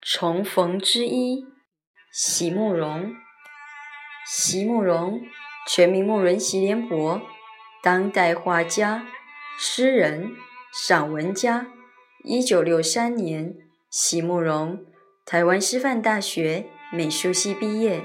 重逢之一，席慕容。席慕容，全名慕容席联博，当代画家、诗人、散文家。一九六三年，席慕容台湾师范大学美术系毕业。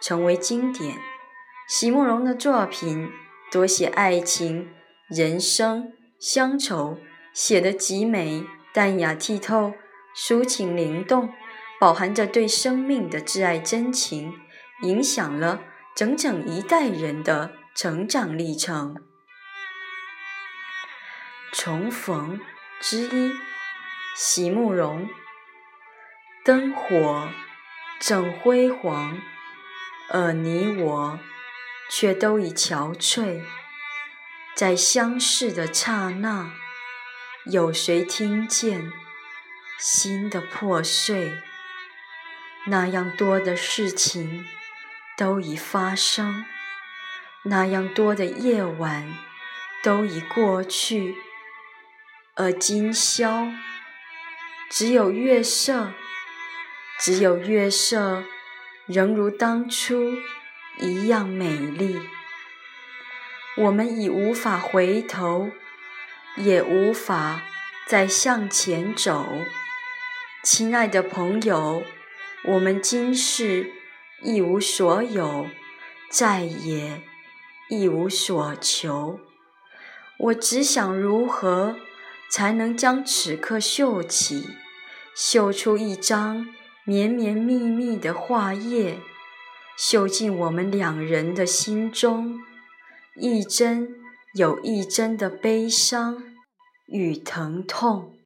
成为经典。席慕容的作品多写爱情、人生、乡愁，写得极美、淡雅剔透、抒情灵动，饱含着对生命的挚爱真情。影响了整整一代人的成长历程。重逢之一，席慕容。灯火正辉煌，而你我却都已憔悴。在相视的刹那，有谁听见心的破碎？那样多的事情。都已发生，那样多的夜晚都已过去，而今宵只有月色，只有月色仍如当初一样美丽。我们已无法回头，也无法再向前走，亲爱的朋友，我们今世。一无所有，再也一无所求。我只想如何才能将此刻绣起，绣出一张绵绵密密的画叶，绣进我们两人的心中，一针有一针的悲伤与疼痛。